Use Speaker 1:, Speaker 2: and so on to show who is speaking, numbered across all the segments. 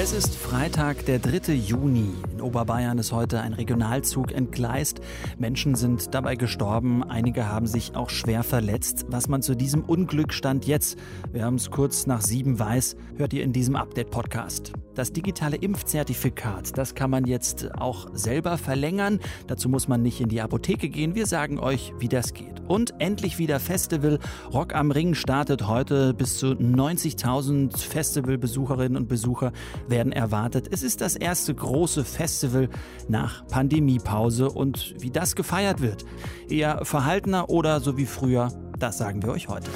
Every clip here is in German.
Speaker 1: Es ist Freitag, der 3. Juni. In Oberbayern ist heute ein Regionalzug entgleist. Menschen sind dabei gestorben. Einige haben sich auch schwer verletzt. Was man zu diesem Unglück stand jetzt, wir haben es kurz nach sieben weiß, hört ihr in diesem Update-Podcast. Das digitale Impfzertifikat, das kann man jetzt auch selber verlängern. Dazu muss man nicht in die Apotheke gehen. Wir sagen euch, wie das geht. Und endlich wieder Festival. Rock am Ring startet heute. Bis zu 90.000 Festivalbesucherinnen und Besucher werden erwartet. Es ist das erste große Festival nach Pandemiepause. Und wie das gefeiert wird, eher verhaltener oder so wie früher, das sagen wir euch heute.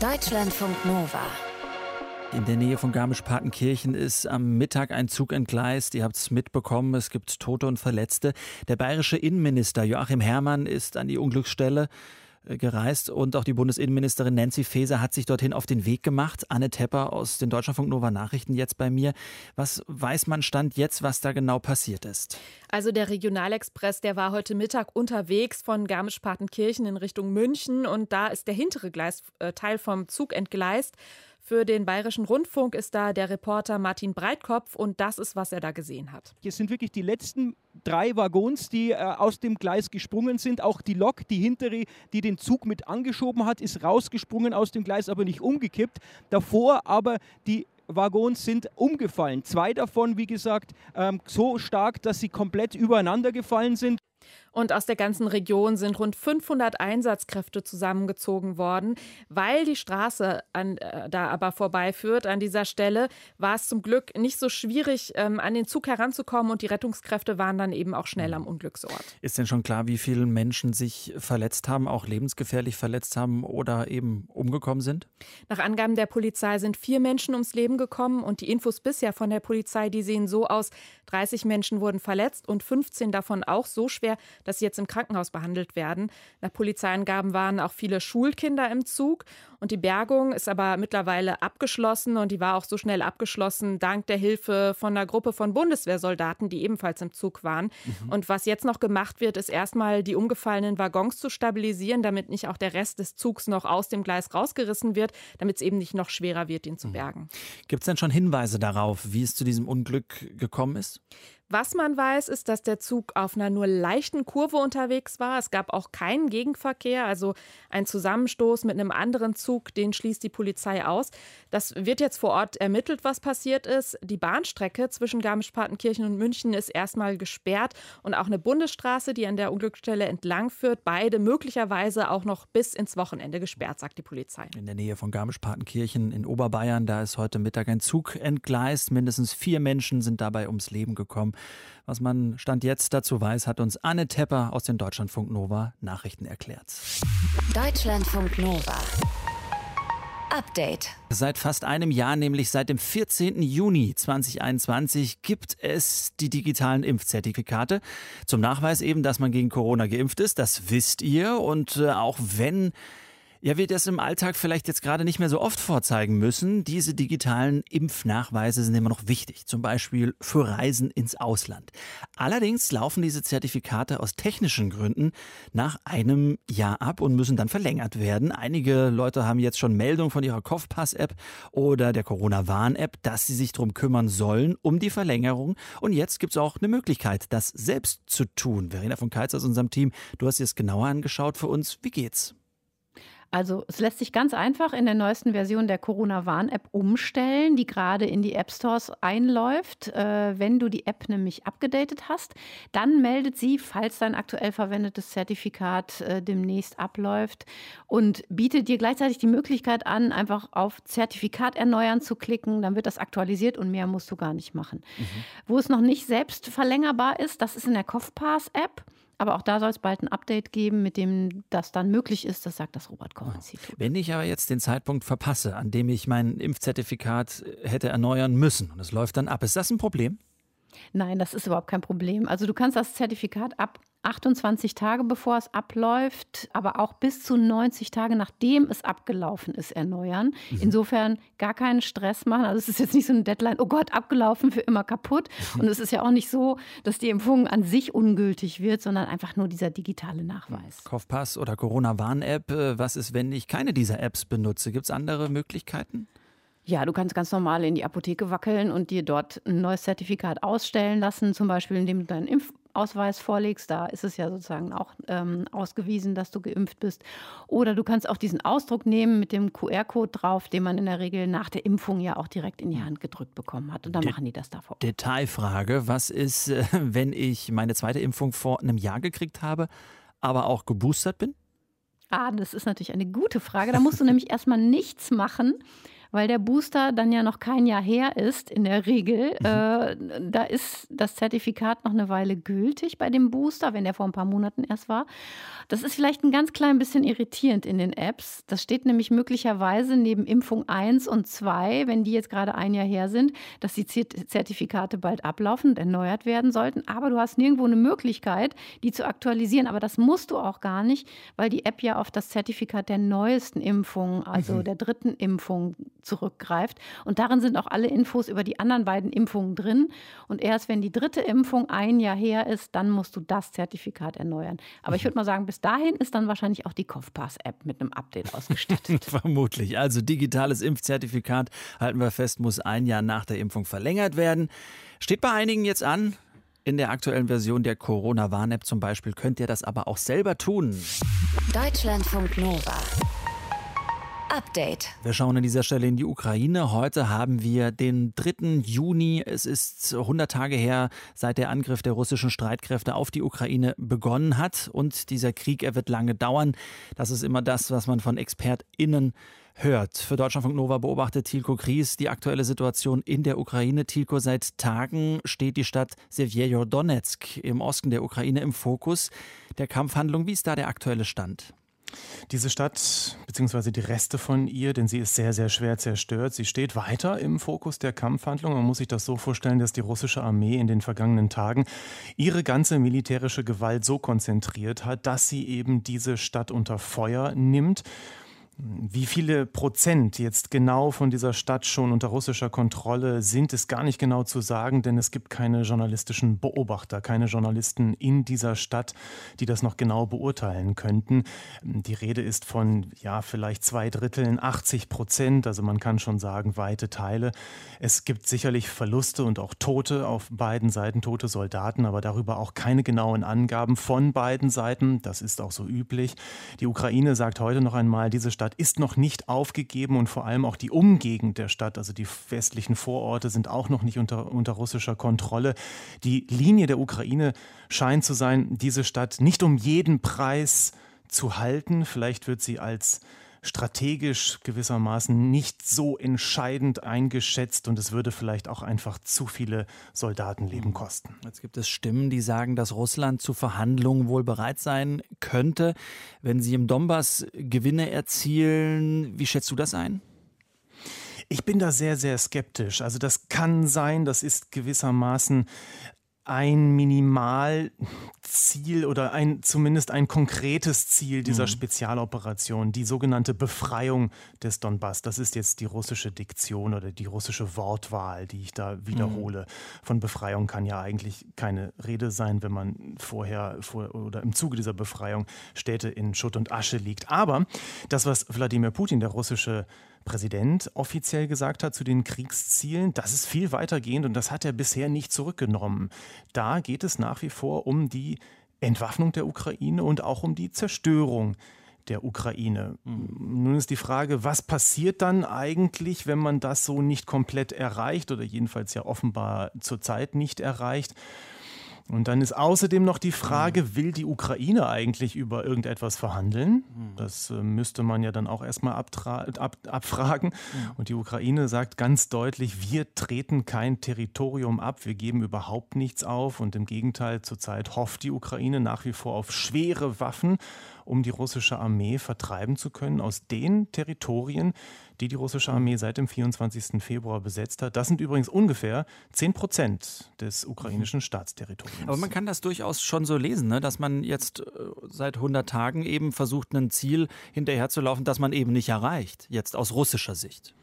Speaker 2: Deutschlandfunk Nova.
Speaker 1: In der Nähe von Garmisch-Partenkirchen ist am Mittag ein Zug entgleist. Ihr habt es mitbekommen, es gibt Tote und Verletzte. Der bayerische Innenminister Joachim Herrmann ist an die Unglücksstelle gereist und auch die Bundesinnenministerin Nancy Faeser hat sich dorthin auf den Weg gemacht. Anne Tepper aus den Deutschlandfunk Nova Nachrichten jetzt bei mir. Was weiß man Stand jetzt, was da genau passiert ist?
Speaker 3: Also der Regionalexpress, der war heute Mittag unterwegs von Garmisch-Partenkirchen in Richtung München und da ist der hintere Gleisteil vom Zug entgleist. Für den Bayerischen Rundfunk ist da der Reporter Martin Breitkopf und das ist, was er da gesehen hat.
Speaker 4: Hier sind wirklich die letzten drei Waggons, die äh, aus dem Gleis gesprungen sind. Auch die Lok, die hintere, die den Zug mit angeschoben hat, ist rausgesprungen aus dem Gleis, aber nicht umgekippt. Davor aber die Waggons sind umgefallen. Zwei davon, wie gesagt, ähm, so stark, dass sie komplett übereinander gefallen sind.
Speaker 3: Und aus der ganzen Region sind rund 500 Einsatzkräfte zusammengezogen worden. Weil die Straße an, äh, da aber vorbeiführt, an dieser Stelle, war es zum Glück nicht so schwierig, ähm, an den Zug heranzukommen und die Rettungskräfte waren dann eben auch schnell am Unglücksort.
Speaker 1: Ist denn schon klar, wie viele Menschen sich verletzt haben, auch lebensgefährlich verletzt haben oder eben umgekommen sind?
Speaker 3: Nach Angaben der Polizei sind vier Menschen ums Leben gekommen und die Infos bisher von der Polizei, die sehen so aus, 30 Menschen wurden verletzt und 15 davon auch so schwer, dass sie jetzt im Krankenhaus behandelt werden. Nach Polizeiangaben waren auch viele Schulkinder im Zug und die Bergung ist aber mittlerweile abgeschlossen und die war auch so schnell abgeschlossen dank der Hilfe von einer Gruppe von Bundeswehrsoldaten, die ebenfalls im Zug waren. Mhm. Und was jetzt noch gemacht wird, ist erstmal die umgefallenen Waggons zu stabilisieren, damit nicht auch der Rest des Zugs noch aus dem Gleis rausgerissen wird, damit es eben nicht noch schwerer wird, ihn zu mhm. bergen.
Speaker 1: Gibt es denn schon Hinweise darauf, wie es zu diesem Unglück gekommen ist?
Speaker 3: Was man weiß, ist, dass der Zug auf einer nur leichten Kurve unterwegs war. Es gab auch keinen Gegenverkehr, also ein Zusammenstoß mit einem anderen Zug, den schließt die Polizei aus. Das wird jetzt vor Ort ermittelt, was passiert ist. Die Bahnstrecke zwischen Garmisch-Partenkirchen und München ist erstmal gesperrt und auch eine Bundesstraße, die an der Unglücksstelle entlang führt, beide möglicherweise auch noch bis ins Wochenende gesperrt, sagt die Polizei.
Speaker 1: In der Nähe von Garmisch-Partenkirchen in Oberbayern, da ist heute Mittag ein Zug entgleist. Mindestens vier Menschen sind dabei ums Leben gekommen. Was man Stand jetzt dazu weiß, hat uns Anne Tepper aus den Deutschlandfunk Nova Nachrichten erklärt.
Speaker 2: Deutschlandfunk Nova. Update.
Speaker 1: Seit fast einem Jahr, nämlich seit dem 14. Juni 2021, gibt es die digitalen Impfzertifikate. Zum Nachweis eben, dass man gegen Corona geimpft ist. Das wisst ihr. Und äh, auch wenn ja, wir das im Alltag vielleicht jetzt gerade nicht mehr so oft vorzeigen müssen. Diese digitalen Impfnachweise sind immer noch wichtig, zum Beispiel für Reisen ins Ausland. Allerdings laufen diese Zertifikate aus technischen Gründen nach einem Jahr ab und müssen dann verlängert werden. Einige Leute haben jetzt schon Meldungen von ihrer Kopfpass-App oder der Corona-Warn-App, dass sie sich darum kümmern sollen, um die Verlängerung. Und jetzt gibt es auch eine Möglichkeit, das selbst zu tun. Verena von Keitz aus unserem Team, du hast dir das genauer angeschaut für uns. Wie geht's?
Speaker 5: Also es lässt sich ganz einfach in der neuesten Version der Corona-Warn-App umstellen, die gerade in die App Stores einläuft. Äh, wenn du die App nämlich abgedatet hast, dann meldet sie, falls dein aktuell verwendetes Zertifikat äh, demnächst abläuft und bietet dir gleichzeitig die Möglichkeit an, einfach auf Zertifikat erneuern zu klicken. Dann wird das aktualisiert und mehr musst du gar nicht machen. Mhm. Wo es noch nicht selbst verlängerbar ist, das ist in der Kopfpass-App. Aber auch da soll es bald ein Update geben, mit dem das dann möglich ist. Das sagt das Robert-Koch-Institut.
Speaker 1: Wenn ich aber jetzt den Zeitpunkt verpasse, an dem ich mein Impfzertifikat hätte erneuern müssen und es läuft dann ab, ist das ein Problem?
Speaker 5: Nein, das ist überhaupt kein Problem. Also du kannst das Zertifikat ab 28 Tage bevor es abläuft, aber auch bis zu 90 Tage nachdem es abgelaufen ist, erneuern. Mhm. Insofern gar keinen Stress machen. Also es ist jetzt nicht so eine Deadline, oh Gott, abgelaufen, für immer kaputt. Und es ist ja auch nicht so, dass die Impfung an sich ungültig wird, sondern einfach nur dieser digitale Nachweis.
Speaker 1: Kaufpass oder Corona-Warn-App, äh, was ist, wenn ich keine dieser Apps benutze? Gibt es andere Möglichkeiten?
Speaker 5: Ja, du kannst ganz normal in die Apotheke wackeln und dir dort ein neues Zertifikat ausstellen lassen, zum Beispiel indem du deinen Impfausweis vorlegst. Da ist es ja sozusagen auch ähm, ausgewiesen, dass du geimpft bist. Oder du kannst auch diesen Ausdruck nehmen mit dem QR-Code drauf, den man in der Regel nach der Impfung ja auch direkt in die Hand gedrückt bekommen hat. Und dann De machen die das davor.
Speaker 1: Detailfrage: Was ist, äh, wenn ich meine zweite Impfung vor einem Jahr gekriegt habe, aber auch geboostert bin?
Speaker 5: Ah, das ist natürlich eine gute Frage. Da musst du nämlich erstmal nichts machen weil der Booster dann ja noch kein Jahr her ist in der Regel. Mhm. Äh, da ist das Zertifikat noch eine Weile gültig bei dem Booster, wenn der vor ein paar Monaten erst war. Das ist vielleicht ein ganz klein bisschen irritierend in den Apps. Das steht nämlich möglicherweise neben Impfung 1 und 2, wenn die jetzt gerade ein Jahr her sind, dass die Zertifikate bald ablaufen und erneuert werden sollten. Aber du hast nirgendwo eine Möglichkeit, die zu aktualisieren. Aber das musst du auch gar nicht, weil die App ja auf das Zertifikat der neuesten Impfung, also mhm. der dritten Impfung, zurückgreift. Und darin sind auch alle Infos über die anderen beiden Impfungen drin. Und erst wenn die dritte Impfung ein Jahr her ist, dann musst du das Zertifikat erneuern. Aber ich würde mal sagen, bis dahin ist dann wahrscheinlich auch die Kopfpass-App mit einem Update ausgestattet.
Speaker 1: Vermutlich. Also digitales Impfzertifikat, halten wir fest, muss ein Jahr nach der Impfung verlängert werden. Steht bei einigen jetzt an. In der aktuellen Version der Corona-Warn-App zum Beispiel könnt ihr das aber auch selber tun.
Speaker 2: Deutschlandfunk Nova. Update.
Speaker 1: Wir schauen an dieser Stelle in die Ukraine. Heute haben wir den 3. Juni. Es ist 100 Tage her, seit der Angriff der russischen Streitkräfte auf die Ukraine begonnen hat. Und dieser Krieg, er wird lange dauern. Das ist immer das, was man von ExpertInnen hört. Für Deutschlandfunk Nova beobachtet Tilko Kries die aktuelle Situation in der Ukraine. Tilko, seit Tagen steht die Stadt Sevjerodonetsk im Osten der Ukraine im Fokus der Kampfhandlung. Wie ist da der aktuelle Stand?
Speaker 6: Diese Stadt, beziehungsweise die Reste von ihr, denn sie ist sehr, sehr schwer zerstört, sie steht weiter im Fokus der Kampfhandlung. Man muss sich das so vorstellen, dass die russische Armee in den vergangenen Tagen ihre ganze militärische Gewalt so konzentriert hat, dass sie eben diese Stadt unter Feuer nimmt. Wie viele Prozent jetzt genau von dieser Stadt schon unter russischer Kontrolle sind, ist gar nicht genau zu sagen, denn es gibt keine journalistischen Beobachter, keine Journalisten in dieser Stadt, die das noch genau beurteilen könnten. Die Rede ist von, ja, vielleicht zwei Dritteln, 80 Prozent, also man kann schon sagen, weite Teile. Es gibt sicherlich Verluste und auch Tote auf beiden Seiten, tote Soldaten, aber darüber auch keine genauen Angaben von beiden Seiten. Das ist auch so üblich. Die Ukraine sagt heute noch einmal, diese Stadt Stadt ist noch nicht aufgegeben und vor allem auch die Umgegend der Stadt, also die westlichen Vororte, sind auch noch nicht unter, unter russischer Kontrolle. Die Linie der Ukraine scheint zu sein, diese Stadt nicht um jeden Preis zu halten. Vielleicht wird sie als strategisch gewissermaßen nicht so entscheidend eingeschätzt und es würde vielleicht auch einfach zu viele Soldatenleben hm. kosten.
Speaker 1: Jetzt gibt es Stimmen, die sagen, dass Russland zu Verhandlungen wohl bereit sein könnte, wenn sie im Donbass Gewinne erzielen. Wie schätzt du das ein?
Speaker 6: Ich bin da sehr, sehr skeptisch. Also das kann sein, das ist gewissermaßen ein Minimalziel oder ein, zumindest ein konkretes Ziel dieser mhm. Spezialoperation, die sogenannte Befreiung des Donbass. Das ist jetzt die russische Diktion oder die russische Wortwahl, die ich da wiederhole. Mhm. Von Befreiung kann ja eigentlich keine Rede sein, wenn man vorher vor, oder im Zuge dieser Befreiung Städte in Schutt und Asche liegt. Aber das, was Wladimir Putin, der russische Präsident offiziell gesagt hat zu den Kriegszielen, das ist viel weitergehend und das hat er bisher nicht zurückgenommen. Da geht es nach wie vor um die Entwaffnung der Ukraine und auch um die Zerstörung der Ukraine. Mhm. Nun ist die Frage, was passiert dann eigentlich, wenn man das so nicht komplett erreicht oder jedenfalls ja offenbar zurzeit nicht erreicht? Und dann ist außerdem noch die Frage, mhm. will die Ukraine eigentlich über irgendetwas verhandeln? Mhm. Das äh, müsste man ja dann auch erstmal ab, abfragen. Mhm. Und die Ukraine sagt ganz deutlich, wir treten kein Territorium ab, wir geben überhaupt nichts auf. Und im Gegenteil, zurzeit hofft die Ukraine nach wie vor auf schwere Waffen um die russische Armee vertreiben zu können aus den Territorien, die die russische Armee seit dem 24. Februar besetzt hat. Das sind übrigens ungefähr 10 Prozent des ukrainischen Staatsterritoriums.
Speaker 1: Aber man kann das durchaus schon so lesen, ne? dass man jetzt äh, seit 100 Tagen eben versucht, ein Ziel hinterherzulaufen, das man eben nicht erreicht, jetzt aus russischer Sicht.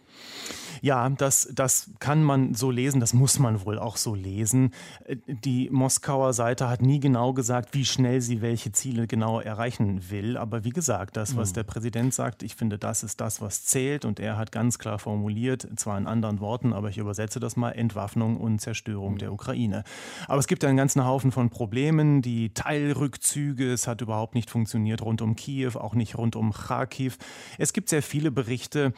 Speaker 6: Ja, das, das kann man so lesen, das muss man wohl auch so lesen. Die Moskauer Seite hat nie genau gesagt, wie schnell sie welche Ziele genau erreichen will. Aber wie gesagt, das, was mhm. der Präsident sagt, ich finde, das ist das, was zählt. Und er hat ganz klar formuliert, zwar in anderen Worten, aber ich übersetze das mal, Entwaffnung und Zerstörung mhm. der Ukraine. Aber es gibt einen ganzen Haufen von Problemen, die Teilrückzüge, es hat überhaupt nicht funktioniert rund um Kiew, auch nicht rund um Kharkiv. Es gibt sehr viele Berichte,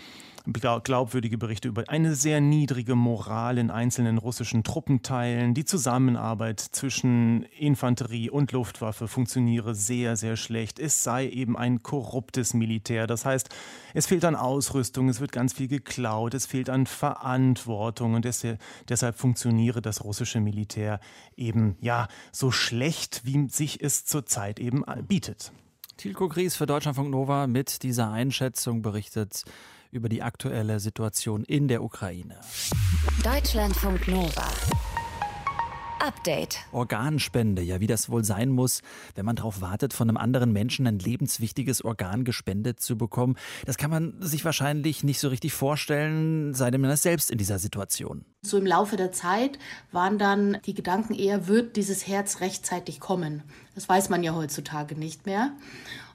Speaker 6: glaubwürdige Berichte über eine sehr niedrige Moral in einzelnen russischen Truppenteilen. Die Zusammenarbeit zwischen Infanterie und Luftwaffe funktioniere sehr, sehr schlecht. Es sei eben ein korruptes Militär. Das heißt, es fehlt an Ausrüstung, es wird ganz viel geklaut, es fehlt an Verantwortung und deshalb, funktioniere das russische Militär eben ja so schlecht, wie sich es zurzeit eben bietet.
Speaker 1: Tilko Gries für Deutschlandfunk Nova mit dieser Einschätzung berichtet über die aktuelle Situation in der Ukraine.
Speaker 2: Deutschlandfunk Nova. Update.
Speaker 1: Organspende, ja, wie das wohl sein muss, wenn man darauf wartet, von einem anderen Menschen ein lebenswichtiges Organ gespendet zu bekommen. Das kann man sich wahrscheinlich nicht so richtig vorstellen, sei denn man ist selbst in dieser Situation.
Speaker 7: So im Laufe der Zeit waren dann die Gedanken eher, wird dieses Herz rechtzeitig kommen? Das weiß man ja heutzutage nicht mehr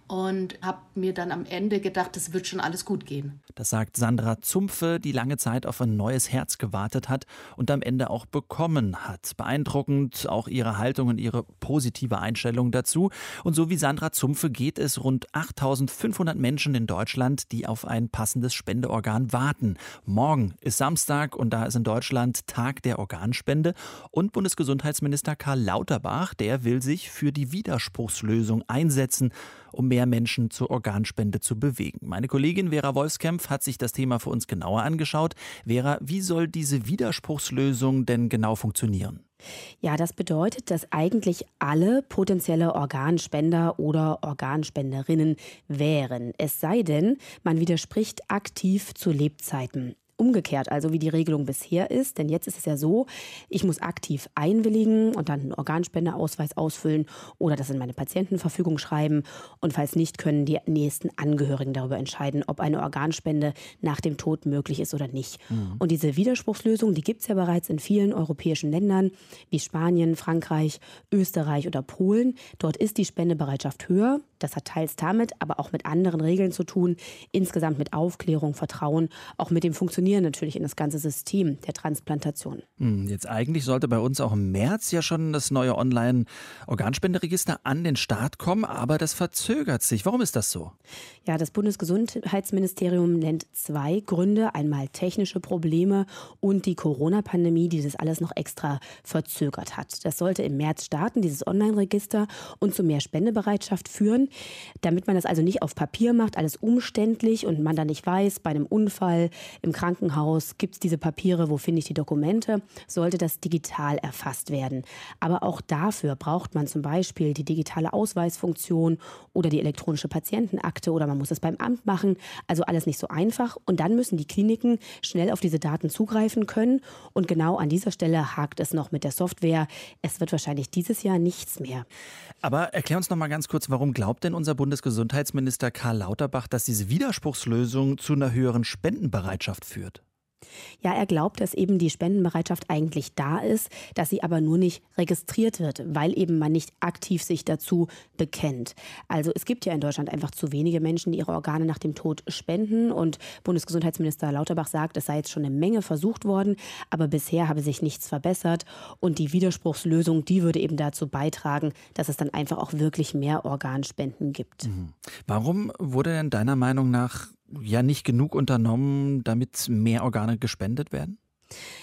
Speaker 7: und habe mir dann am Ende gedacht, es wird schon alles gut gehen.
Speaker 1: Das sagt Sandra Zumpfe, die lange Zeit auf ein neues Herz gewartet hat und am Ende auch bekommen hat. Beeindruckend auch ihre Haltung und ihre positive Einstellung dazu. Und so wie Sandra Zumpfe geht es rund 8500 Menschen in Deutschland, die auf ein passendes Spendeorgan warten. Morgen ist Samstag und da ist in Deutschland Tag der Organspende und Bundesgesundheitsminister Karl Lauterbach, der will sich für die Widerspruchslösung einsetzen um mehr Menschen zur Organspende zu bewegen. Meine Kollegin Vera Wolfskämpf hat sich das Thema für uns genauer angeschaut. Vera, wie soll diese Widerspruchslösung denn genau funktionieren?
Speaker 8: Ja, das bedeutet, dass eigentlich alle potenzielle Organspender oder Organspenderinnen wären. Es sei denn, man widerspricht aktiv zu Lebzeiten umgekehrt, also wie die Regelung bisher ist. Denn jetzt ist es ja so, ich muss aktiv einwilligen und dann einen Organspendeausweis ausfüllen oder das in meine Patientenverfügung schreiben. Und falls nicht, können die nächsten Angehörigen darüber entscheiden, ob eine Organspende nach dem Tod möglich ist oder nicht. Mhm. Und diese Widerspruchslösung, die gibt es ja bereits in vielen europäischen Ländern wie Spanien, Frankreich, Österreich oder Polen. Dort ist die Spendebereitschaft höher. Das hat teils damit, aber auch mit anderen Regeln zu tun. Insgesamt mit Aufklärung, Vertrauen, auch mit dem Funktionieren natürlich in das ganze System der Transplantation.
Speaker 1: Hm, jetzt eigentlich sollte bei uns auch im März ja schon das neue Online-Organspenderegister an den Start kommen, aber das verzögert sich. Warum ist das so?
Speaker 8: Ja, das Bundesgesundheitsministerium nennt zwei Gründe. Einmal technische Probleme und die Corona-Pandemie, die das alles noch extra verzögert hat. Das sollte im März starten, dieses Online-Register, und zu mehr Spendebereitschaft führen. Damit man das also nicht auf Papier macht, alles umständlich und man dann nicht weiß, bei einem Unfall im Krankenhaus gibt es diese Papiere, wo finde ich die Dokumente, sollte das digital erfasst werden. Aber auch dafür braucht man zum Beispiel die digitale Ausweisfunktion oder die elektronische Patientenakte oder man muss es beim Amt machen. Also alles nicht so einfach. Und dann müssen die Kliniken schnell auf diese Daten zugreifen können. Und genau an dieser Stelle hakt es noch mit der Software. Es wird wahrscheinlich dieses Jahr nichts mehr.
Speaker 1: Aber erklär uns noch mal ganz kurz, warum glaubt denn unser Bundesgesundheitsminister Karl Lauterbach, dass diese Widerspruchslösung zu einer höheren Spendenbereitschaft führt?
Speaker 8: Ja, er glaubt, dass eben die Spendenbereitschaft eigentlich da ist, dass sie aber nur nicht registriert wird, weil eben man nicht aktiv sich dazu bekennt. Also es gibt ja in Deutschland einfach zu wenige Menschen, die ihre Organe nach dem Tod spenden und Bundesgesundheitsminister Lauterbach sagt, es sei jetzt schon eine Menge versucht worden, aber bisher habe sich nichts verbessert und die Widerspruchslösung, die würde eben dazu beitragen, dass es dann einfach auch wirklich mehr Organspenden gibt. Mhm.
Speaker 1: Warum wurde denn deiner Meinung nach ja nicht genug unternommen, damit mehr Organe gespendet werden?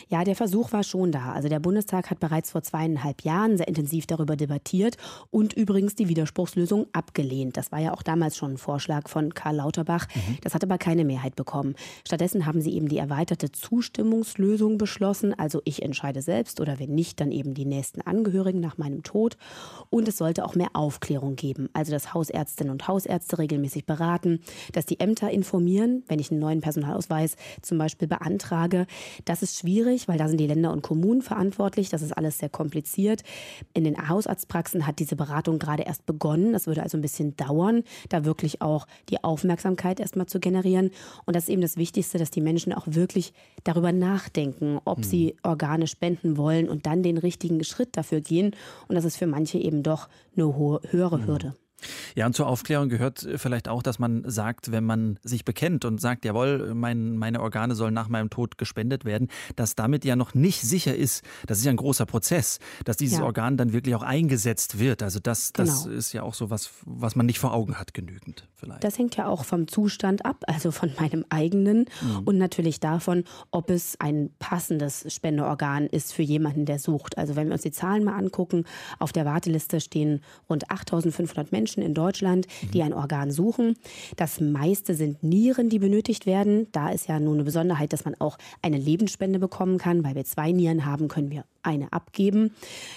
Speaker 8: Ja, der Versuch war schon da. Also der Bundestag hat bereits vor zweieinhalb Jahren sehr intensiv darüber debattiert und übrigens die Widerspruchslösung abgelehnt. Das war ja auch damals schon ein Vorschlag von Karl Lauterbach. Mhm. Das hat aber keine Mehrheit bekommen. Stattdessen haben sie eben die erweiterte Zustimmungslösung beschlossen. Also ich entscheide selbst oder wenn nicht, dann eben die nächsten Angehörigen nach meinem Tod. Und es sollte auch mehr Aufklärung geben. Also dass Hausärztinnen und Hausärzte regelmäßig beraten, dass die Ämter informieren, wenn ich einen neuen Personalausweis zum Beispiel beantrage. Das ist schwierig, weil da sind die Länder und Kommunen verantwortlich. Das ist alles sehr kompliziert. In den Hausarztpraxen hat diese Beratung gerade erst begonnen. Das würde also ein bisschen dauern, da wirklich auch die Aufmerksamkeit erstmal zu generieren. Und das ist eben das Wichtigste, dass die Menschen auch wirklich darüber nachdenken, ob hm. sie Organe spenden wollen und dann den richtigen Schritt dafür gehen. Und das ist für manche eben doch eine hohe, höhere hm. Hürde.
Speaker 1: Ja, und zur Aufklärung gehört vielleicht auch, dass man sagt, wenn man sich bekennt und sagt, jawohl, mein, meine Organe sollen nach meinem Tod gespendet werden, dass damit ja noch nicht sicher ist, das ist ja ein großer Prozess, dass dieses ja. Organ dann wirklich auch eingesetzt wird. Also das, das genau. ist ja auch so was, was man nicht vor Augen hat genügend vielleicht.
Speaker 8: Das hängt ja auch vom Zustand ab, also von meinem eigenen mhm. und natürlich davon, ob es ein passendes Spendeorgan ist für jemanden, der sucht. Also wenn wir uns die Zahlen mal angucken, auf der Warteliste stehen rund 8500 Menschen Menschen in Deutschland, die ein Organ suchen. Das meiste sind Nieren, die benötigt werden. Da ist ja nun eine Besonderheit, dass man auch eine Lebensspende bekommen kann. Weil wir zwei Nieren haben, können wir eine abgeben.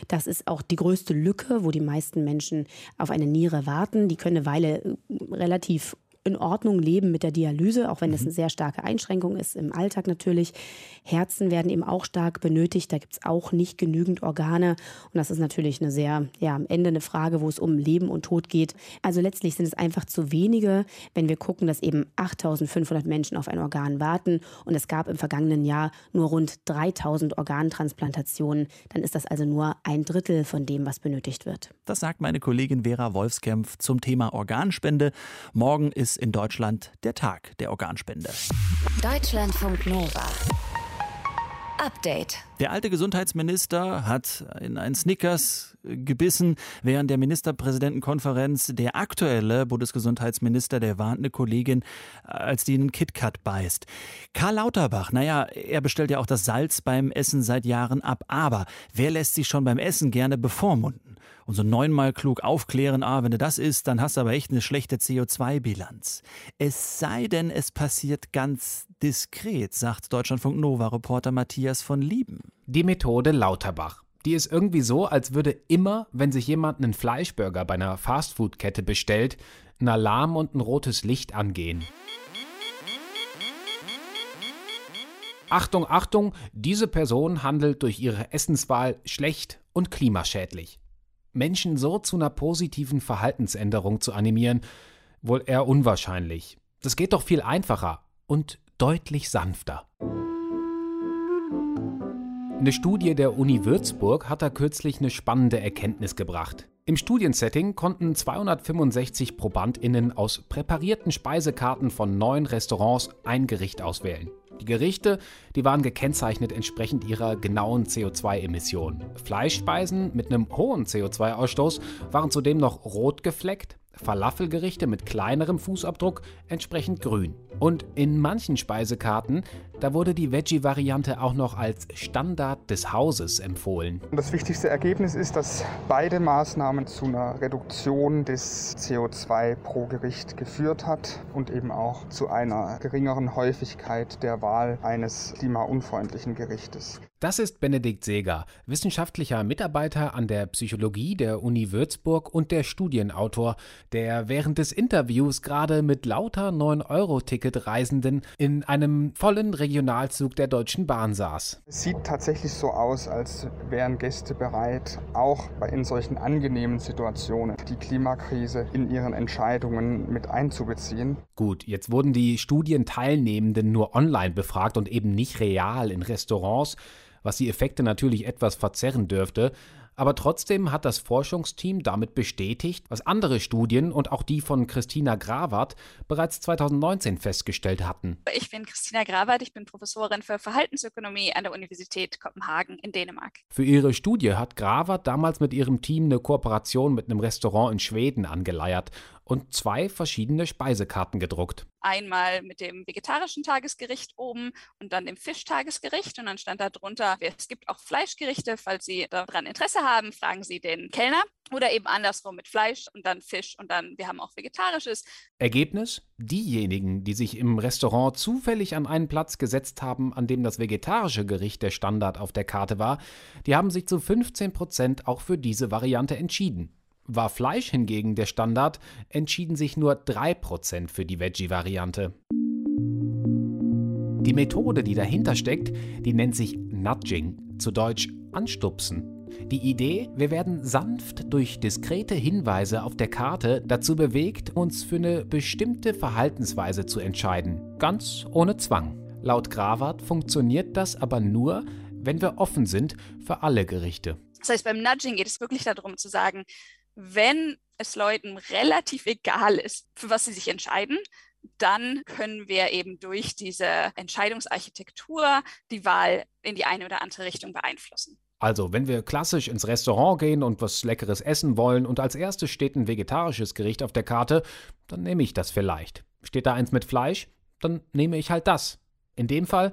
Speaker 8: Das ist auch die größte Lücke, wo die meisten Menschen auf eine Niere warten. Die können eine Weile äh, relativ in Ordnung leben mit der Dialyse, auch wenn das mhm. eine sehr starke Einschränkung ist im Alltag natürlich. Herzen werden eben auch stark benötigt. Da gibt es auch nicht genügend Organe. Und das ist natürlich eine sehr, ja, am Ende eine Frage, wo es um Leben und Tod geht. Also letztlich sind es einfach zu wenige, wenn wir gucken, dass eben 8500 Menschen auf ein Organ warten. Und es gab im vergangenen Jahr nur rund 3000 Organtransplantationen. Dann ist das also nur ein Drittel von dem, was benötigt wird.
Speaker 1: Das sagt meine Kollegin Vera Wolfskämpf zum Thema Organspende. Morgen ist in Deutschland der Tag der Organspende.
Speaker 2: Deutschlandfunk Nova. Update.
Speaker 1: Der alte Gesundheitsminister hat in einen Snickers gebissen während der Ministerpräsidentenkonferenz. Der aktuelle Bundesgesundheitsminister, der warnt eine Kollegin, als die einen KitKat beißt. Karl Lauterbach, naja, er bestellt ja auch das Salz beim Essen seit Jahren ab. Aber wer lässt sich schon beim Essen gerne bevormunden? und so neunmal klug aufklären, ah, wenn du das isst, dann hast du aber echt eine schlechte CO2-Bilanz. Es sei denn, es passiert ganz diskret, sagt Deutschlandfunk Nova-Reporter Matthias von Lieben.
Speaker 9: Die Methode Lauterbach. Die ist irgendwie so, als würde immer, wenn sich jemand einen Fleischburger bei einer Fastfood-Kette bestellt, ein Alarm und ein rotes Licht angehen. Achtung, Achtung, diese Person handelt durch ihre Essenswahl schlecht und klimaschädlich. Menschen so zu einer positiven Verhaltensänderung zu animieren, wohl eher unwahrscheinlich. Das geht doch viel einfacher und deutlich sanfter. Eine Studie der Uni Würzburg hat da kürzlich eine spannende Erkenntnis gebracht. Im Studiensetting konnten 265 ProbandInnen aus präparierten Speisekarten von neun Restaurants ein Gericht auswählen. Die Gerichte, die waren gekennzeichnet entsprechend ihrer genauen CO2-Emissionen. Fleischspeisen mit einem hohen CO2-Ausstoß waren zudem noch rot gefleckt, Falafelgerichte mit kleinerem Fußabdruck entsprechend grün. Und in manchen Speisekarten, da wurde die Veggie-Variante auch noch als Standard des Hauses empfohlen.
Speaker 10: Das wichtigste Ergebnis ist, dass beide Maßnahmen zu einer Reduktion des CO2 pro Gericht geführt hat und eben auch zu einer geringeren Häufigkeit der Wahl eines klimaunfreundlichen Gerichtes.
Speaker 9: Das ist Benedikt Seeger, wissenschaftlicher Mitarbeiter an der Psychologie der Uni Würzburg und der Studienautor, der während des Interviews gerade mit lauter 9-Euro-Ticket-Reisenden in einem vollen Regionalzug der Deutschen Bahn saß.
Speaker 10: Es sieht tatsächlich so aus, als wären Gäste bereit, auch in solchen angenehmen Situationen die Klimakrise in ihren Entscheidungen mit einzubeziehen.
Speaker 9: Gut, jetzt wurden die Studienteilnehmenden nur online befragt und eben nicht real in Restaurants was die Effekte natürlich etwas verzerren dürfte, aber trotzdem hat das Forschungsteam damit bestätigt, was andere Studien und auch die von Christina Grawert bereits 2019 festgestellt hatten.
Speaker 11: Ich bin Christina Grawert, ich bin Professorin für Verhaltensökonomie an der Universität Kopenhagen in Dänemark.
Speaker 9: Für ihre Studie hat Grawert damals mit ihrem Team eine Kooperation mit einem Restaurant in Schweden angeleiert und zwei verschiedene Speisekarten gedruckt.
Speaker 11: Einmal mit dem vegetarischen Tagesgericht oben und dann dem Fischtagesgericht. Und dann stand da drunter, es gibt auch Fleischgerichte. Falls Sie daran Interesse haben, fragen Sie den Kellner. Oder eben andersrum mit Fleisch und dann Fisch und dann, wir haben auch Vegetarisches.
Speaker 9: Ergebnis? Diejenigen, die sich im Restaurant zufällig an einen Platz gesetzt haben, an dem das vegetarische Gericht der Standard auf der Karte war, die haben sich zu 15 Prozent auch für diese Variante entschieden. War Fleisch hingegen der Standard, entschieden sich nur 3% für die Veggie-Variante. Die Methode, die dahinter steckt, die nennt sich Nudging, zu Deutsch anstupsen. Die Idee, wir werden sanft durch diskrete Hinweise auf der Karte dazu bewegt, uns für eine bestimmte Verhaltensweise zu entscheiden, ganz ohne Zwang. Laut Grawart funktioniert das aber nur, wenn wir offen sind für alle Gerichte.
Speaker 11: Das heißt, beim Nudging geht es wirklich darum zu sagen, wenn es Leuten relativ egal ist, für was sie sich entscheiden, dann können wir eben durch diese Entscheidungsarchitektur die Wahl in die eine oder andere Richtung beeinflussen.
Speaker 9: Also, wenn wir klassisch ins Restaurant gehen und was Leckeres essen wollen und als erstes steht ein vegetarisches Gericht auf der Karte, dann nehme ich das vielleicht. Steht da eins mit Fleisch, dann nehme ich halt das. In dem Fall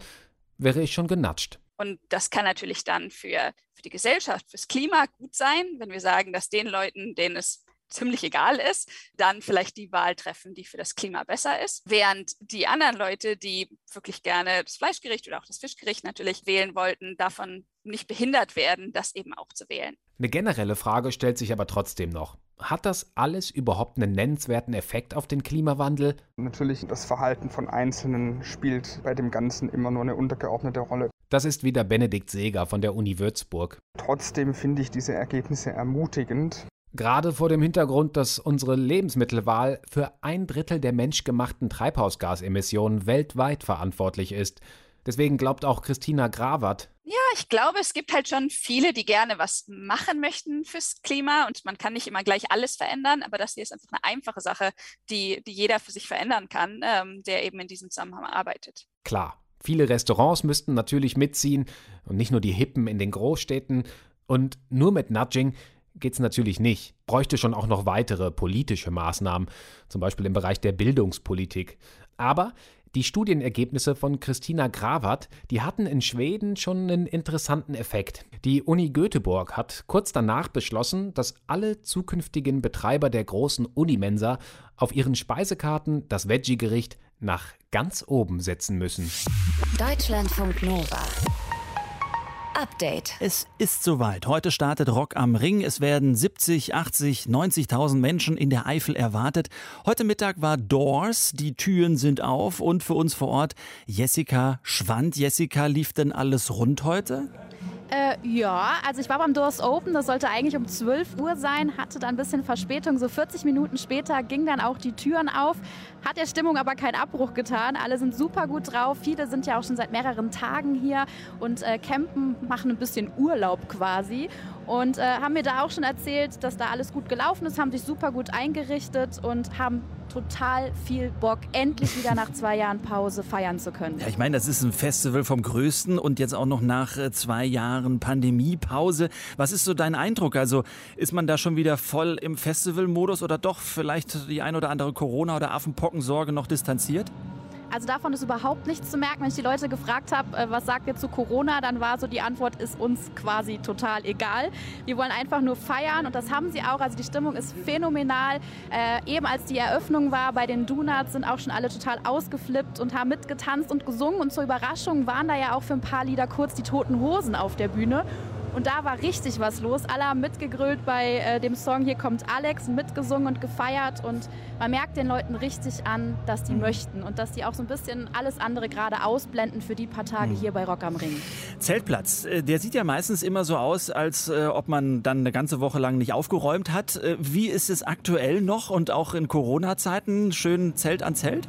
Speaker 9: wäre ich schon genatscht.
Speaker 11: Und das kann natürlich dann für, für die Gesellschaft, fürs Klima gut sein, wenn wir sagen, dass den Leuten, denen es ziemlich egal ist, dann vielleicht die Wahl treffen, die für das Klima besser ist. Während die anderen Leute, die wirklich gerne das Fleischgericht oder auch das Fischgericht natürlich wählen wollten, davon nicht behindert werden, das eben auch zu wählen.
Speaker 9: Eine generelle Frage stellt sich aber trotzdem noch. Hat das alles überhaupt einen nennenswerten Effekt auf den Klimawandel?
Speaker 10: Natürlich, das Verhalten von Einzelnen spielt bei dem Ganzen immer nur eine untergeordnete Rolle.
Speaker 9: Das ist wieder Benedikt Seeger von der Uni Würzburg.
Speaker 10: Trotzdem finde ich diese Ergebnisse ermutigend.
Speaker 9: Gerade vor dem Hintergrund, dass unsere Lebensmittelwahl für ein Drittel der menschgemachten Treibhausgasemissionen weltweit verantwortlich ist. Deswegen glaubt auch Christina Grawert.
Speaker 11: Ja, ich glaube, es gibt halt schon viele, die gerne was machen möchten fürs Klima und man kann nicht immer gleich alles verändern, aber das hier ist einfach eine einfache Sache, die, die jeder für sich verändern kann, ähm, der eben in diesem Zusammenhang arbeitet.
Speaker 9: Klar, Viele Restaurants müssten natürlich mitziehen und nicht nur die Hippen in den Großstädten. Und nur mit Nudging geht es natürlich nicht. Bräuchte schon auch noch weitere politische Maßnahmen, zum Beispiel im Bereich der Bildungspolitik. Aber die Studienergebnisse von Christina Grawat, die hatten in Schweden schon einen interessanten Effekt. Die Uni Göteborg hat kurz danach beschlossen, dass alle zukünftigen Betreiber der großen Unimensa auf ihren Speisekarten das Veggie-Gericht nach ganz oben setzen müssen.
Speaker 2: Deutschlandfunk Nova. Update.
Speaker 1: Es ist soweit. Heute startet Rock am Ring. Es werden 70, 80, 90.000 Menschen in der Eifel erwartet. Heute Mittag war Doors. Die Türen sind auf und für uns vor Ort Jessica Schwand. Jessica, lief denn alles rund heute?
Speaker 12: Äh, ja, also ich war beim Doors Open, das sollte eigentlich um 12 Uhr sein, hatte dann ein bisschen Verspätung. So 40 Minuten später gingen dann auch die Türen auf. Hat der Stimmung aber keinen Abbruch getan. Alle sind super gut drauf. Viele sind ja auch schon seit mehreren Tagen hier und äh, campen, machen ein bisschen Urlaub quasi. Und äh, haben mir da auch schon erzählt, dass da alles gut gelaufen ist, haben sich super gut eingerichtet und haben total viel Bock, endlich wieder nach zwei Jahren Pause feiern zu können.
Speaker 1: Ja, ich meine, das ist ein Festival vom Größten und jetzt auch noch nach äh, zwei Jahren Pandemiepause. Was ist so dein Eindruck? Also ist man da schon wieder voll im Festivalmodus oder doch vielleicht die ein oder andere Corona- oder Affenpockensorge noch distanziert?
Speaker 12: Also davon ist überhaupt nichts zu merken. Wenn ich die Leute gefragt habe, äh, was sagt ihr zu Corona, dann war so die Antwort, ist uns quasi total egal. Wir wollen einfach nur feiern und das haben sie auch. Also die Stimmung ist phänomenal. Äh, eben als die Eröffnung war bei den Donuts, sind auch schon alle total ausgeflippt und haben mitgetanzt und gesungen. Und zur Überraschung waren da ja auch für ein paar Lieder kurz die toten Hosen auf der Bühne. Und da war richtig was los. Alle haben mitgegrölt bei äh, dem Song Hier kommt Alex, mitgesungen und gefeiert. Und man merkt den Leuten richtig an, dass die mhm. möchten und dass die auch so ein bisschen alles andere gerade ausblenden für die paar Tage mhm. hier bei Rock am Ring.
Speaker 1: Zeltplatz, äh, der sieht ja meistens immer so aus, als äh, ob man dann eine ganze Woche lang nicht aufgeräumt hat. Äh, wie ist es aktuell noch und auch in Corona-Zeiten schön Zelt an Zelt?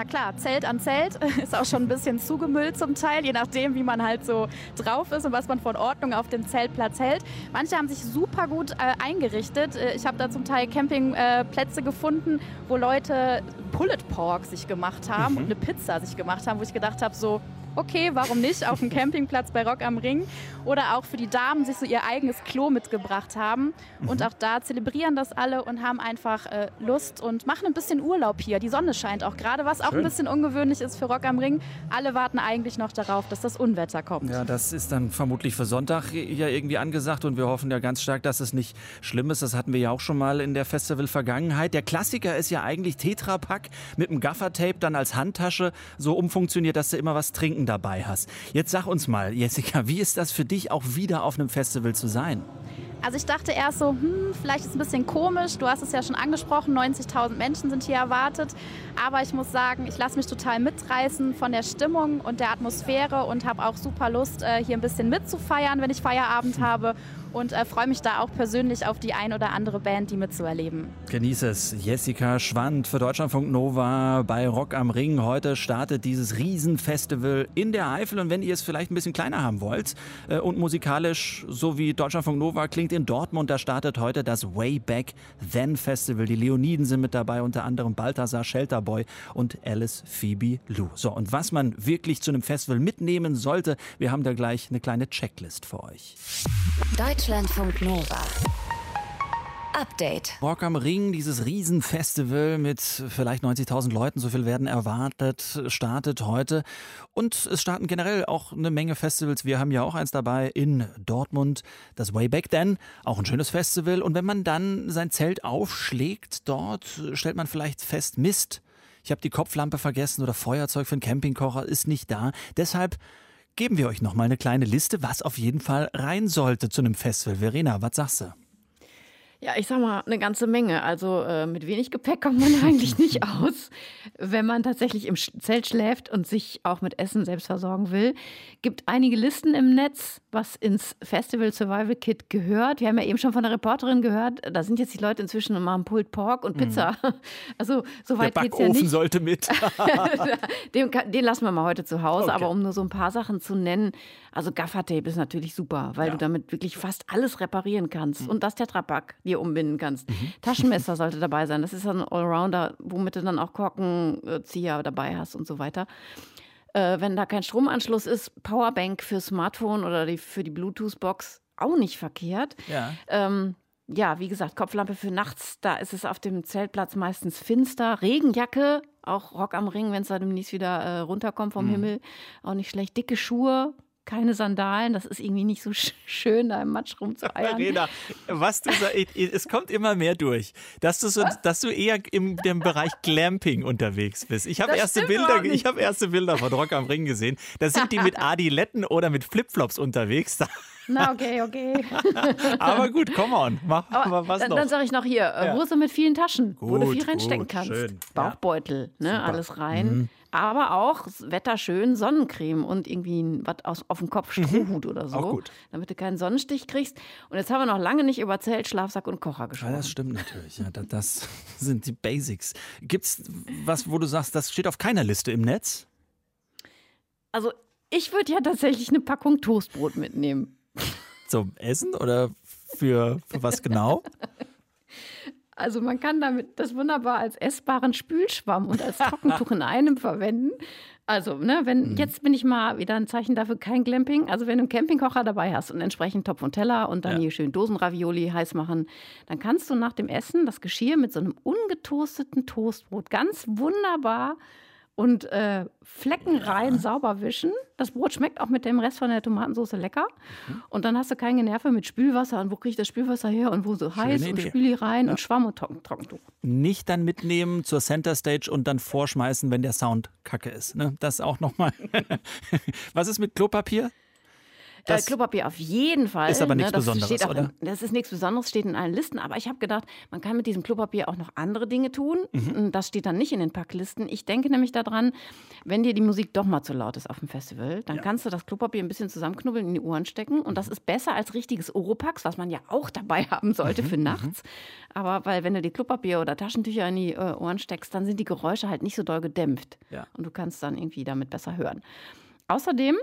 Speaker 12: Na klar, Zelt an Zelt ist auch schon ein bisschen zugemüllt zum Teil, je nachdem, wie man halt so drauf ist und was man von Ordnung auf dem Zeltplatz hält. Manche haben sich super gut äh, eingerichtet. Äh, ich habe da zum Teil Campingplätze äh, gefunden, wo Leute Pulled Pork sich gemacht haben mhm. und eine Pizza sich gemacht haben, wo ich gedacht habe, so, okay, warum nicht, auf dem Campingplatz bei Rock am Ring. Oder auch für die Damen sich so ihr eigenes Klo mitgebracht haben. Und mhm. auch da zelebrieren das alle und haben einfach äh, Lust und machen ein bisschen Urlaub hier. Die Sonne scheint auch gerade, was auch ein bisschen ungewöhnlich ist für Rock am Ring. Alle warten eigentlich noch darauf, dass das Unwetter kommt.
Speaker 1: Ja, das ist dann vermutlich für Sonntag ja irgendwie angesagt und wir hoffen ja ganz stark, dass es nicht schlimm ist. Das hatten wir ja auch schon mal in der Festival-Vergangenheit. Der Klassiker ist ja eigentlich Tetrapack mit einem Gaffertape dann als Handtasche so umfunktioniert, dass du immer was trinken dabei hast. Jetzt sag uns mal, Jessica, wie ist das für dich auch wieder auf einem Festival zu sein?
Speaker 12: Also ich dachte erst so, hm, vielleicht ist es ein bisschen komisch. Du hast es ja schon angesprochen, 90.000 Menschen sind hier erwartet. Aber ich muss sagen, ich lasse mich total mitreißen von der Stimmung und der Atmosphäre und habe auch super Lust, äh, hier ein bisschen mitzufeiern, wenn ich Feierabend habe und äh, freue mich da auch persönlich auf die ein oder andere Band, die mitzuerleben.
Speaker 1: Genieße es. Jessica Schwand für Deutschlandfunk Nova bei Rock am Ring. Heute startet dieses Riesenfestival in der Eifel und wenn ihr es vielleicht ein bisschen kleiner haben wollt äh, und musikalisch so wie Deutschlandfunk Nova klingt in Dortmund, da startet heute das Way Back Then Festival. Die Leoniden sind mit dabei, unter anderem Balthasar Shelterboy und Alice Phoebe Lou. So, und was man wirklich zu einem Festival mitnehmen sollte, wir haben da gleich eine kleine Checklist für euch.
Speaker 2: Deutschlandfunk Nova. Update.
Speaker 1: Rock am Ring, dieses Riesenfestival mit vielleicht 90.000 Leuten, so viel werden erwartet, startet heute. Und es starten generell auch eine Menge Festivals. Wir haben ja auch eins dabei in Dortmund, das Way Back Then, auch ein schönes Festival. Und wenn man dann sein Zelt aufschlägt, dort stellt man vielleicht fest, Mist, ich habe die Kopflampe vergessen oder Feuerzeug für einen Campingkocher ist nicht da. Deshalb geben wir euch noch mal eine kleine Liste, was auf jeden Fall rein sollte zu einem Festival. Verena, was sagst du?
Speaker 5: Ja, ich sag mal, eine ganze Menge. Also äh, mit wenig Gepäck kommt man eigentlich nicht aus, wenn man tatsächlich im Zelt schläft und sich auch mit Essen selbst versorgen will. Gibt einige Listen im Netz, was ins Festival Survival Kit gehört. Wir haben ja eben schon von der Reporterin gehört, da sind jetzt die Leute inzwischen und machen Pulled Pork und Pizza. Mhm. Also so weit
Speaker 1: der
Speaker 5: geht's ja nicht.
Speaker 1: sollte mit.
Speaker 5: den, den, lassen wir mal heute zu Hause, okay. aber um nur so ein paar Sachen zu nennen. Also Gaffertape ist natürlich super, weil ja. du damit wirklich fast alles reparieren kannst. Mhm. Und das Tetrapack dir umbinden kannst. Mhm. Taschenmesser sollte dabei sein. Das ist ein Allrounder, womit du dann auch Korkenzieher dabei hast und so weiter. Äh, wenn da kein Stromanschluss ist, Powerbank für Smartphone oder die, für die Bluetooth-Box auch nicht verkehrt.
Speaker 1: Ja.
Speaker 5: Ähm, ja, wie gesagt, Kopflampe für nachts, da ist es auf dem Zeltplatz meistens finster. Regenjacke, auch Rock am Ring, wenn es da demnächst wieder äh, runterkommt vom mhm. Himmel, auch nicht schlecht. Dicke Schuhe, keine Sandalen. Das ist irgendwie nicht so schön, da im Matsch rumzueiern.
Speaker 1: Reda, was du sagst, es kommt immer mehr durch, dass du, so, dass du eher im dem Bereich Glamping unterwegs bist. Ich habe erste Bilder, ich habe erste Bilder von Rock am Ring gesehen. Da sind die mit Adiletten oder mit Flipflops unterwegs.
Speaker 5: Na, okay, okay.
Speaker 1: aber gut, come on. Mach aber was
Speaker 5: dann,
Speaker 1: noch.
Speaker 5: Dann sage ich noch hier, äh, ja. Hose mit vielen Taschen, gut, wo du viel reinstecken gut, kannst. Schön. Bauchbeutel, ja. ne, alles rein. Mhm aber auch wetterschön Sonnencreme und irgendwie was auf dem Kopf, mhm. Strohhut mhm. oder so,
Speaker 1: auch gut.
Speaker 5: damit du keinen Sonnenstich kriegst. Und jetzt haben wir noch lange nicht über Zelt, Schlafsack und Kocher gesprochen.
Speaker 1: Ja, das stimmt natürlich. Ja, das sind die Basics. Gibt es was, wo du sagst, das steht auf keiner Liste im Netz?
Speaker 5: Also ich würde ja tatsächlich eine Packung Toastbrot mitnehmen.
Speaker 1: Zum Essen oder für, für was genau?
Speaker 5: Also man kann damit das wunderbar als essbaren Spülschwamm und als Trockentuch in einem verwenden. Also, ne, wenn, mhm. jetzt bin ich mal wieder ein Zeichen dafür, kein Glamping. Also, wenn du einen Campingkocher dabei hast und entsprechend Topf und Teller und dann ja. hier schön Dosenravioli heiß machen, dann kannst du nach dem Essen das Geschirr mit so einem ungetoasteten Toastbrot ganz wunderbar und äh, Flecken rein sauber wischen. Das Brot schmeckt auch mit dem Rest von der Tomatensauce lecker. Mhm. Und dann hast du keine Nerven mit Spülwasser. Und wo kriege ich das Spülwasser her und wo so Schöne heiß Idee. und Spüli rein ja. und Schwamm und Trocken Trockentuch.
Speaker 1: Nicht dann mitnehmen zur Center Stage und dann vorschmeißen, wenn der Sound kacke ist. Ne? Das auch nochmal. Was ist mit Klopapier?
Speaker 5: Äh, das Klopapier auf jeden Fall.
Speaker 1: Ist aber nichts ne? Besonderes,
Speaker 5: auch,
Speaker 1: oder?
Speaker 5: Das ist nichts Besonderes, steht in allen Listen. Aber ich habe gedacht, man kann mit diesem Klopapier auch noch andere Dinge tun. Mhm. Das steht dann nicht in den Packlisten. Ich denke nämlich daran, wenn dir die Musik doch mal zu laut ist auf dem Festival, dann ja. kannst du das Klopapier ein bisschen zusammenknubbeln, in die Ohren stecken. Und das mhm. ist besser als richtiges Oropax, was man ja auch dabei haben sollte mhm. für nachts. Aber weil, wenn du die Klopapier oder Taschentücher in die äh, Ohren steckst, dann sind die Geräusche halt nicht so doll gedämpft.
Speaker 1: Ja.
Speaker 5: Und du kannst dann irgendwie damit besser hören. Außerdem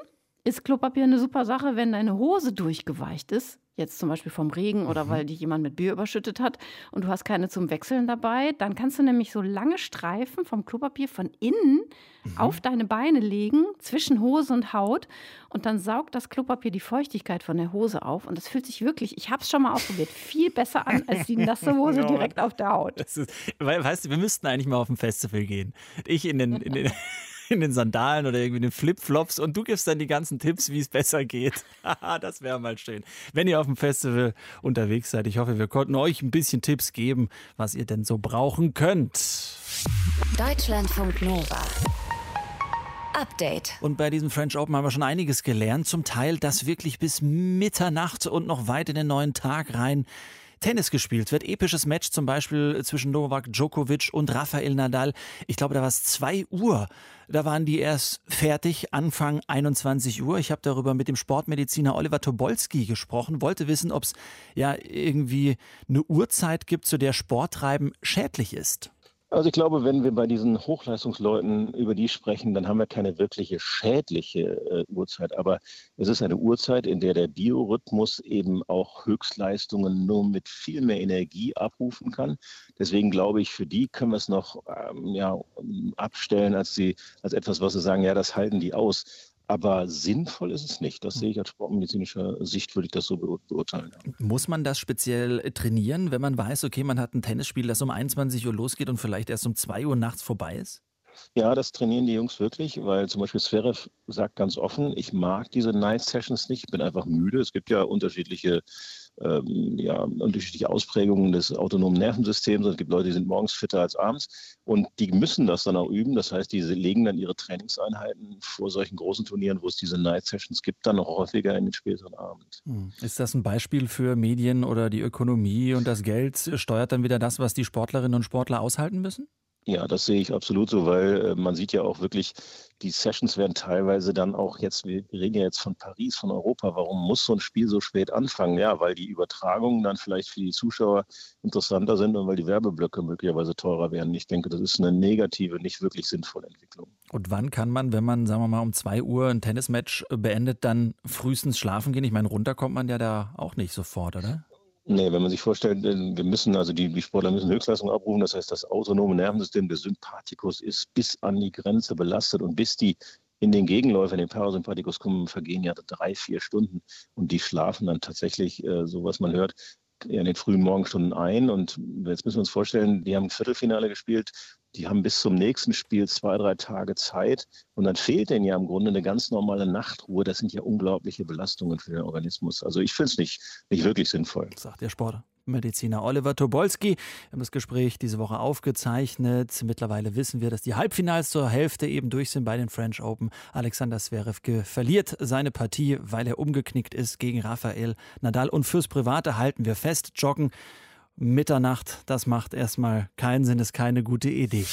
Speaker 5: ist Klopapier eine super Sache, wenn deine Hose durchgeweicht ist jetzt zum Beispiel vom Regen oder mhm. weil dich jemand mit Bier überschüttet hat und du hast keine zum Wechseln dabei, dann kannst du nämlich so lange Streifen vom Klopapier von innen mhm. auf deine Beine legen, zwischen Hose und Haut und dann saugt das Klopapier die Feuchtigkeit von der Hose auf und das fühlt sich wirklich, ich habe es schon mal ausprobiert, viel besser an als die nasse Hose direkt auf der Haut.
Speaker 1: Ist, weißt du, wir müssten eigentlich mal auf ein Festival gehen. Ich in den, in den in den Sandalen oder irgendwie in den Flipflops und du gibst dann die ganzen Tipps, wie es besser geht. das wäre mal schön. Wenn ihr auf dem Festival unterwegs seid, ich hoffe, wir konnten euch ein bisschen Tipps geben, was ihr denn so brauchen könnt.
Speaker 2: Deutschlandfunk Nova. Update.
Speaker 1: Und bei diesem French Open haben wir schon einiges gelernt. Zum Teil, dass wirklich bis Mitternacht und noch weit in den neuen Tag rein Tennis gespielt wird. Episches Match zum Beispiel zwischen Novak Djokovic und Rafael Nadal. Ich glaube, da war es 2 Uhr. Da waren die erst fertig, Anfang 21 Uhr. Ich habe darüber mit dem Sportmediziner Oliver Tobolski gesprochen, wollte wissen, ob es ja irgendwie eine Uhrzeit gibt, zu der Sporttreiben schädlich ist.
Speaker 13: Also ich glaube, wenn wir bei diesen Hochleistungsleuten über die sprechen, dann haben wir keine wirkliche schädliche äh, Uhrzeit. Aber es ist eine Uhrzeit, in der der Biorhythmus eben auch Höchstleistungen nur mit viel mehr Energie abrufen kann. Deswegen glaube ich, für die können wir es noch ähm, ja, abstellen als, sie, als etwas, was sie sagen, ja, das halten die aus. Aber sinnvoll ist es nicht. Das sehe ich aus sportmedizinischer Sicht, würde ich das so beurteilen.
Speaker 1: Muss man das speziell trainieren, wenn man weiß, okay, man hat ein Tennisspiel, das um 21 Uhr losgeht und vielleicht erst um 2 Uhr nachts vorbei ist?
Speaker 13: Ja, das trainieren die Jungs wirklich, weil zum Beispiel Zverev sagt ganz offen, ich mag diese Night Sessions nicht, ich bin einfach müde. Es gibt ja unterschiedliche ähm, ja, unterschiedliche Ausprägungen des autonomen Nervensystems. Es gibt Leute, die sind morgens fitter als abends und die müssen das dann auch üben. Das heißt, die legen dann ihre Trainingseinheiten vor solchen großen Turnieren, wo es diese Night Sessions gibt, dann noch häufiger in den späteren Abend.
Speaker 1: Hm. Ist das ein Beispiel für Medien oder die Ökonomie und das Geld steuert dann wieder das, was die Sportlerinnen und Sportler aushalten müssen?
Speaker 13: Ja, das sehe ich absolut so, weil äh, man sieht ja auch wirklich, die Sessions werden teilweise dann auch jetzt, wir reden ja jetzt von Paris, von Europa, warum muss so ein Spiel so spät anfangen? Ja, weil die Übertragungen dann vielleicht für die Zuschauer interessanter sind und weil die Werbeblöcke möglicherweise teurer werden. Ich denke, das ist eine negative, nicht wirklich sinnvolle Entwicklung.
Speaker 1: Und wann kann man, wenn man, sagen wir mal, um zwei Uhr ein Tennismatch beendet, dann frühestens schlafen gehen? Ich meine, runter kommt man ja da auch nicht sofort, oder?
Speaker 13: Nee, wenn man sich vorstellt, äh, wir müssen, also die, die Sportler müssen Höchstleistung abrufen, das heißt, das autonome Nervensystem des Sympathikus ist bis an die Grenze belastet und bis die in den Gegenläufer, in den Parasympathikus kommen, vergehen ja drei, vier Stunden und die schlafen dann tatsächlich, äh, so was man hört, in den frühen Morgenstunden ein. Und jetzt müssen wir uns vorstellen, die haben Viertelfinale gespielt die haben bis zum nächsten Spiel zwei, drei Tage Zeit und dann fehlt denen ja im Grunde eine ganz normale Nachtruhe. Das sind ja unglaubliche Belastungen für den Organismus. Also ich finde es nicht, nicht wirklich sinnvoll.
Speaker 1: Sagt der Sportmediziner Oliver Tobolski. Wir haben das Gespräch diese Woche aufgezeichnet. Mittlerweile wissen wir, dass die Halbfinals zur Hälfte eben durch sind bei den French Open. Alexander Zverev verliert seine Partie, weil er umgeknickt ist gegen Rafael Nadal. Und fürs Private halten wir fest, Joggen Mitternacht, das macht erstmal keinen Sinn, ist keine gute Idee.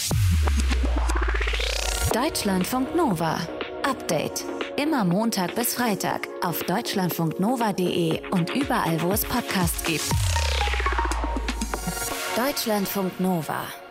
Speaker 2: Deutschlandfunk Nova. Update. Immer Montag bis Freitag auf deutschlandfunknova.de und überall, wo es Podcasts gibt. Deutschlandfunk Nova.